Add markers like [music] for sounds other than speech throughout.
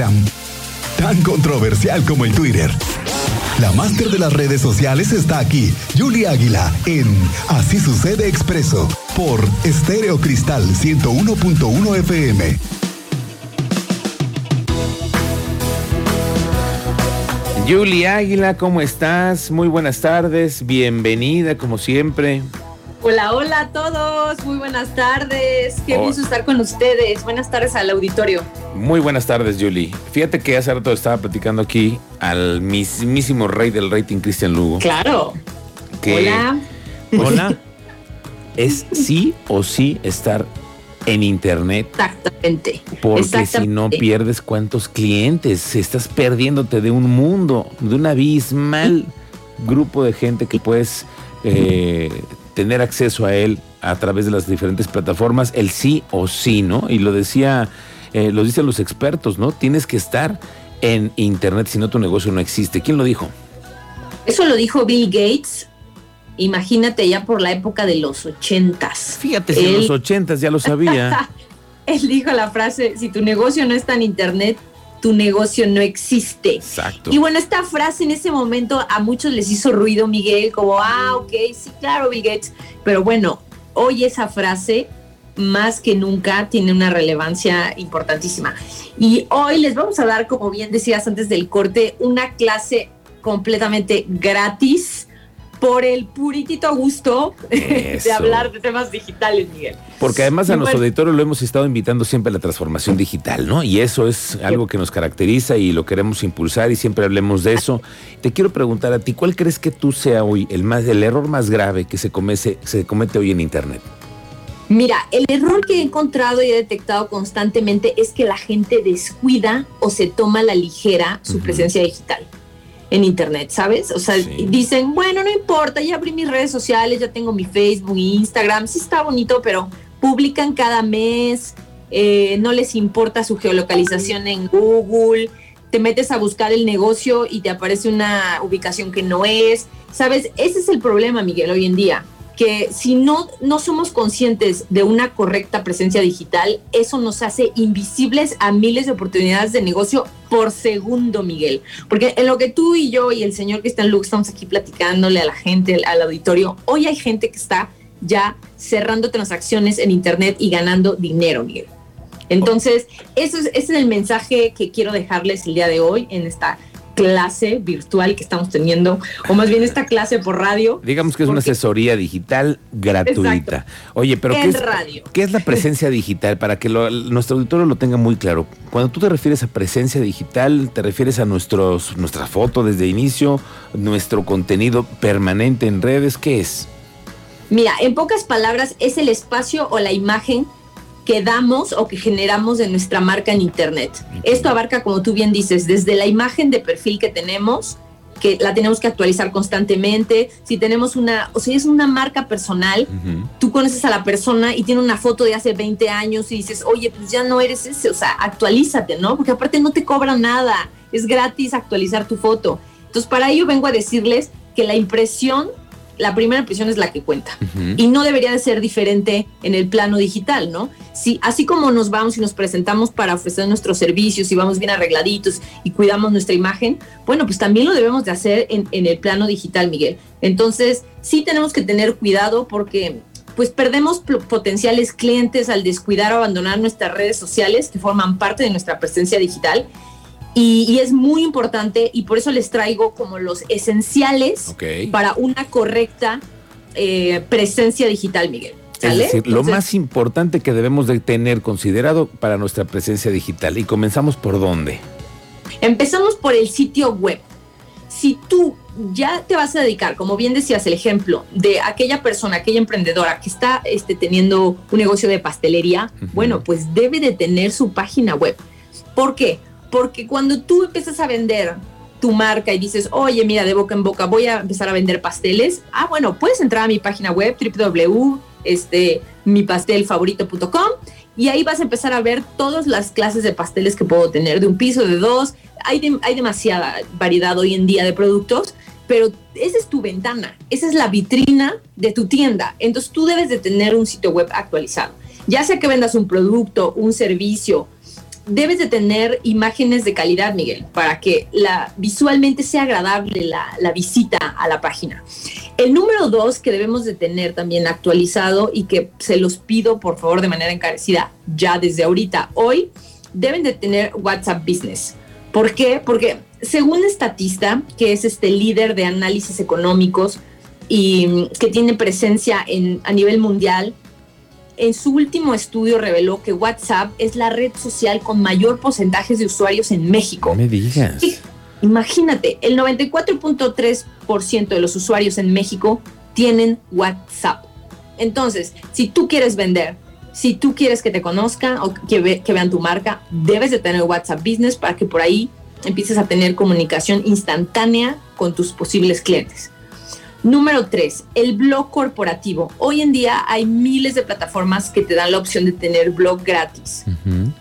Tan controversial como el Twitter. La máster de las redes sociales está aquí, Julia Águila, en Así sucede expreso, por Estéreo Cristal 101.1 FM. Julia Águila, ¿cómo estás? Muy buenas tardes, bienvenida como siempre. Hola, hola a todos, muy buenas tardes, qué gusto estar con ustedes, buenas tardes al auditorio. Muy buenas tardes, Julie. Fíjate que hace rato estaba platicando aquí al mismísimo rey del rating, Cristian Lugo. Claro. hola. Hola. es sí o sí estar en internet. Exactamente. Porque si no pierdes cuántos clientes, estás perdiéndote de un mundo, de un abismal grupo de gente que puedes eh, tener acceso a él a través de las diferentes plataformas, el sí o sí, ¿no? Y lo decía, eh, lo dicen los expertos, ¿no? Tienes que estar en Internet, si no tu negocio no existe. ¿Quién lo dijo? Eso lo dijo Bill Gates. Imagínate ya por la época de los ochentas. Fíjate, si en los ochentas ya lo sabía. [laughs] Él dijo la frase, si tu negocio no está en Internet, tu negocio no existe. Exacto. Y bueno, esta frase en ese momento a muchos les hizo ruido, Miguel, como, ah, ok, sí, claro, Bill Gates. Pero bueno, hoy esa frase más que nunca tiene una relevancia importantísima. Y hoy les vamos a dar, como bien decías antes del corte, una clase completamente gratis por el puritito gusto [laughs] de hablar de temas digitales, Miguel. Porque además a nuestro auditorio lo hemos estado invitando siempre a la transformación digital, ¿no? Y eso es algo que nos caracteriza y lo queremos impulsar y siempre hablemos de eso. [laughs] Te quiero preguntar a ti, ¿cuál crees que tú sea hoy el, más, el error más grave que se, comece, se comete hoy en Internet? Mira, el error que he encontrado y he detectado constantemente es que la gente descuida o se toma a la ligera su presencia digital en internet, ¿sabes? O sea, dicen, bueno, no importa, ya abrí mis redes sociales, ya tengo mi Facebook, Instagram, sí está bonito, pero publican cada mes, eh, no les importa su geolocalización en Google, te metes a buscar el negocio y te aparece una ubicación que no es, ¿sabes? Ese es el problema, Miguel, hoy en día que si no, no somos conscientes de una correcta presencia digital, eso nos hace invisibles a miles de oportunidades de negocio por segundo, Miguel. Porque en lo que tú y yo y el señor Cristian Luke estamos aquí platicándole a la gente, al auditorio, hoy hay gente que está ya cerrando transacciones en Internet y ganando dinero, Miguel. Entonces, eso es, ese es el mensaje que quiero dejarles el día de hoy en esta clase virtual que estamos teniendo, o más bien esta clase por radio. Digamos que es una asesoría digital gratuita. Oye, pero ¿qué es, ¿qué es, la presencia digital? Para que nuestro auditorio lo tenga muy claro. Cuando tú te refieres a presencia digital, te refieres a nuestros, nuestra foto desde inicio, nuestro contenido permanente en redes, ¿qué es? Mira, en pocas palabras, es el espacio o la imagen que damos o que generamos de nuestra marca en Internet. Esto abarca, como tú bien dices, desde la imagen de perfil que tenemos, que la tenemos que actualizar constantemente. Si tenemos una, o sea, es una marca personal, tú conoces a la persona y tiene una foto de hace 20 años y dices, oye, pues ya no eres ese, o sea, actualízate, ¿no? Porque aparte no te cobran nada, es gratis actualizar tu foto. Entonces, para ello vengo a decirles que la impresión la primera impresión es la que cuenta. Y no debería de ser diferente en el plano digital, ¿no? Si, así como nos vamos y nos presentamos para ofrecer nuestros servicios y vamos bien arregladitos y cuidamos nuestra imagen, bueno, pues también lo debemos de hacer en, en el plano digital, Miguel. Entonces, sí tenemos que tener cuidado porque pues perdemos potenciales clientes al descuidar o abandonar nuestras redes sociales que forman parte de nuestra presencia digital y, es muy importante y por eso les traigo como los esenciales para una correcta eh, presencia digital, Miguel. Es decir, lo más importante que debemos de tener considerado para nuestra presencia digital. Y comenzamos por dónde. Empezamos por el sitio web. Si tú ya te vas a dedicar, como bien decías, el ejemplo de aquella persona, aquella emprendedora que está este, teniendo un negocio de pastelería, bueno, pues debe de tener su página web. ¿Por qué? Porque cuando tú empiezas a vender tu marca y dices, oye, mira, de boca en boca voy a empezar a vender pasteles, ah, bueno, puedes entrar a mi página web www.mipastelfavorito.com y ahí vas a empezar a ver todas las clases de pasteles que puedo tener, de un piso, de dos. Hay, hay demasiada variedad hoy en día de productos, pero esa es tu ventana, esa es la vitrina de tu tienda. Entonces tú debes de tener un sitio web actualizado. Ya sea que vendas un producto, un servicio, debes de tener imágenes de calidad, Miguel, para que la, visualmente sea agradable la, visita a la página. El número dos que debemos de tener también actualizado y que se los pido por favor de manera encarecida ya desde ahorita, hoy, deben de tener WhatsApp Business. ¿Por qué? Porque según Estatista, que es este líder de análisis económicos y que tiene presencia en, a nivel mundial, en su último estudio reveló que WhatsApp es la red social con mayor porcentaje de usuarios en México. me digas. imagínate, el 94.3% de los usuarios en México tienen WhatsApp. Entonces, si tú quieres vender, si tú quieres que te conozcan o que, que vean tu marca, debes de tener WhatsApp Business para que por ahí empieces a tener comunicación instantánea con tus posibles clientes. Número tres, el blog corporativo. Hoy en día hay miles de plataformas que te dan la opción de tener blog gratis.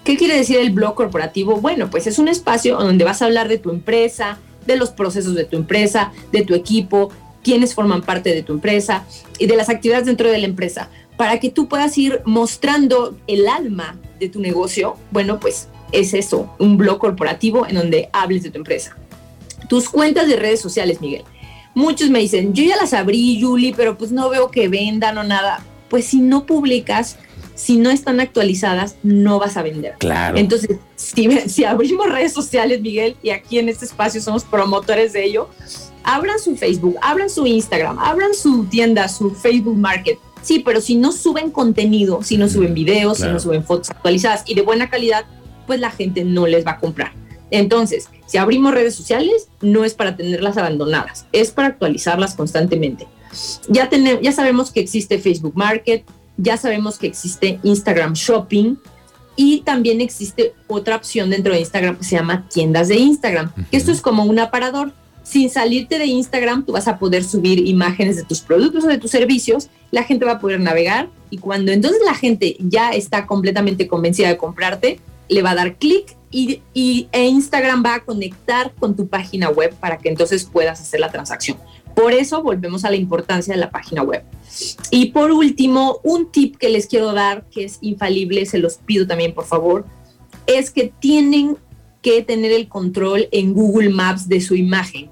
¿Qué quiere decir el blog corporativo? Bueno, pues es un espacio donde vas a hablar de tu empresa, de los procesos de tu empresa, de tu equipo, quiénes forman parte de tu empresa y de las actividades dentro de la empresa, para que tú puedas ir mostrando el alma de tu negocio. Bueno, pues es eso, un blog corporativo en donde hables de tu empresa. Tus cuentas de redes sociales, Miguel Muchos me dicen, yo ya las abrí, Julie, pero pues no veo que vendan o nada. Pues si no publicas, si no están actualizadas, no vas a vender. Claro. Entonces, si, si abrimos redes sociales, Miguel, y aquí en este espacio somos promotores de ello, abran su Facebook, abran su Instagram, abran su tienda, su Facebook Market. Sí, pero si no suben contenido, si no suben videos, si no suben fotos actualizadas y de buena calidad, pues la gente no les va a comprar. Entonces, si abrimos redes sociales, no es para tenerlas abandonadas, es para actualizarlas constantemente. Ya, tenemos, ya sabemos que existe Facebook Market, ya sabemos que existe Instagram Shopping y también existe otra opción dentro de Instagram que se llama tiendas de Instagram. Esto es como un aparador. Sin salirte de Instagram, tú vas a poder subir imágenes de tus productos o de tus servicios, la gente va a poder navegar y cuando entonces la gente ya está completamente convencida de comprarte, le va a dar clic y, e Instagram va a conectar con tu página web para que entonces puedas hacer la transacción. Por eso volvemos a la importancia de la página web. Y por último, un tip que les quiero dar, que es infalible, se los pido también por favor, es que tienen que tener el control en Google Maps de su imagen.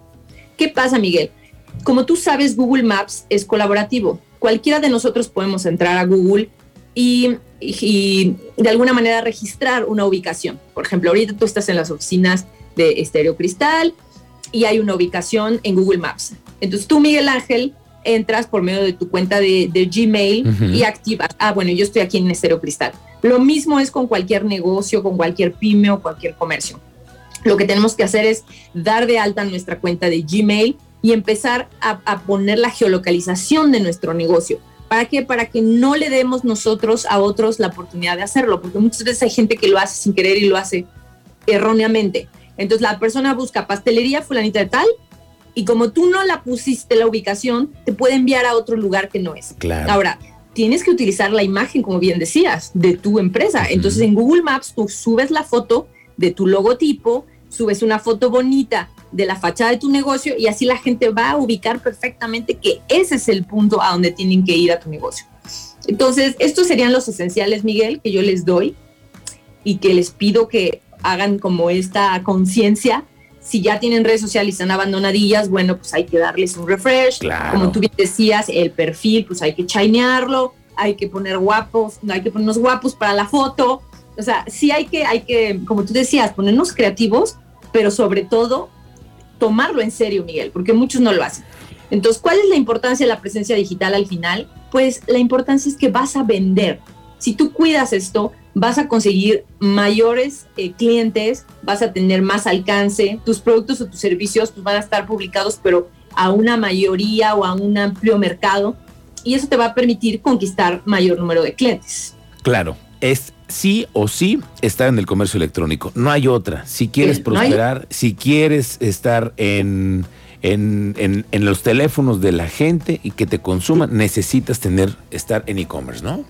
¿Qué pasa, Miguel? Como tú sabes, Google Maps es colaborativo. Cualquiera de nosotros podemos entrar a Google y, de alguna manera registrar una ubicación. Por ejemplo, ahorita tú estás en las oficinas de Estéreo Cristal y hay una ubicación en Google Maps. Entonces tú, Miguel Ángel, entras por medio de tu cuenta de, Gmail y activas, ah, bueno, yo estoy aquí en Estéreo Cristal. Lo mismo es con cualquier negocio, con cualquier pyme o cualquier comercio. Lo que tenemos que hacer es dar de alta nuestra cuenta de Gmail y empezar a poner la geolocalización de nuestro negocio. ¿Para qué? Para que no le demos nosotros a otros la oportunidad de hacerlo, porque muchas veces hay gente que lo hace sin querer y lo hace erróneamente. Entonces la persona busca pastelería fulanita de tal y como tú no la pusiste la ubicación, te puede enviar a otro lugar que no es. Claro. Ahora, tienes que utilizar la imagen, como bien decías, de tu empresa. Entonces en Google Maps tú subes la foto de tu logotipo, subes una foto bonita de la fachada de tu negocio y así la gente va a ubicar perfectamente que ese es el punto a donde tienen que ir a tu negocio. Entonces, estos serían los esenciales, Miguel, que yo les doy y que les pido que hagan como esta conciencia. Si ya tienen redes sociales y están abandonadillas, bueno, pues hay que darles un refresh. Como tú bien decías, el perfil, pues hay que chainearlo, hay que poner guapos, hay que ponernos guapos para la foto. O sea, sí hay que, hay que, como tú decías, ponernos creativos, pero sobre todo tomarlo en serio, Miguel, porque muchos no lo hacen. Entonces, ¿cuál es la importancia de la presencia digital al final? Pues la importancia es que vas a vender. Si tú cuidas esto, vas a conseguir mayores eh, clientes, vas a tener más alcance, tus productos o tus servicios pues, van a estar publicados, pero a una mayoría o a un amplio mercado, y eso te va a permitir conquistar mayor número de clientes. Claro, es sí o sí estar en el comercio electrónico. No hay otra. Si quieres prosperar, si quieres estar en, en, los teléfonos de la gente y que te consuman, necesitas tener, estar en e-commerce, ¿no?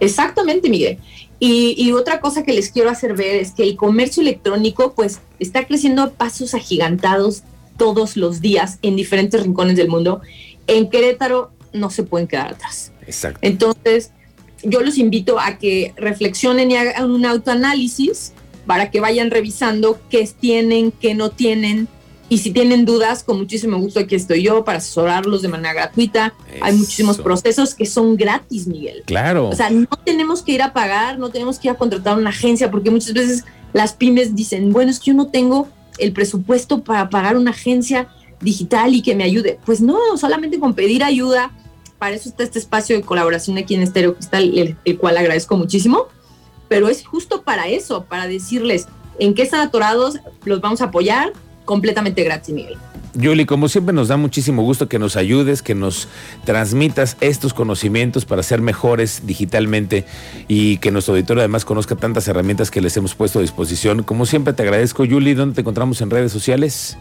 Exactamente, Miguel. Y, y, otra cosa que les quiero hacer ver es que el comercio electrónico pues está creciendo a pasos agigantados todos los días en diferentes rincones del mundo. En Querétaro no se pueden quedar atrás. Exacto. Entonces, yo los invito a que reflexionen y hagan un autoanálisis para que vayan revisando qué tienen, qué no tienen. Y si tienen dudas, con muchísimo gusto aquí estoy yo para asesorarlos de manera gratuita. Hay muchísimos procesos que son gratis, Miguel. Claro. O sea, no tenemos que ir a pagar, no tenemos que ir a contratar una agencia, porque muchas veces las pymes dicen, bueno, es que yo no tengo el presupuesto para pagar una agencia digital y que me ayude. Pues no, solamente con pedir ayuda. Para eso está este espacio de colaboración aquí en Estéreo Cristal, el, cual agradezco muchísimo. Pero es justo para eso, para decirles en qué están atorados, los vamos a apoyar completamente gratis, Miguel. Yuli, como siempre nos da muchísimo gusto que nos ayudes, que nos transmitas estos conocimientos para ser mejores digitalmente y que nuestro auditorio además conozca tantas herramientas que les hemos puesto a disposición. Como siempre te agradezco, Yuli, ¿dónde te encontramos en redes sociales?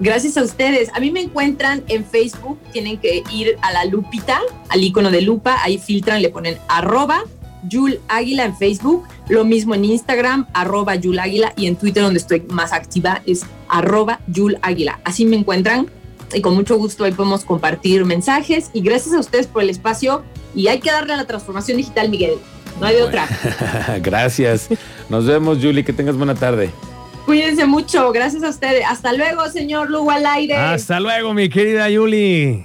Gracias a ustedes. A mí me encuentran en Facebook, tienen que ir a la lupita, al icono de lupa, ahí filtran, le ponen arroba Yul Águila en Facebook, lo mismo en Instagram, arroba Yul Águila, y en Twitter, donde estoy más activa, es arroba Yul Águila. Así me encuentran y con mucho gusto ahí podemos compartir mensajes. Y gracias a ustedes por el espacio. Y hay que darle a la transformación digital, Miguel. No hay de otra. [laughs] gracias. Nos vemos, Julie. Que tengas buena tarde. Cuídense mucho. Gracias a ustedes. Hasta luego, señor Lugo al aire. Hasta luego, mi querida Yuli.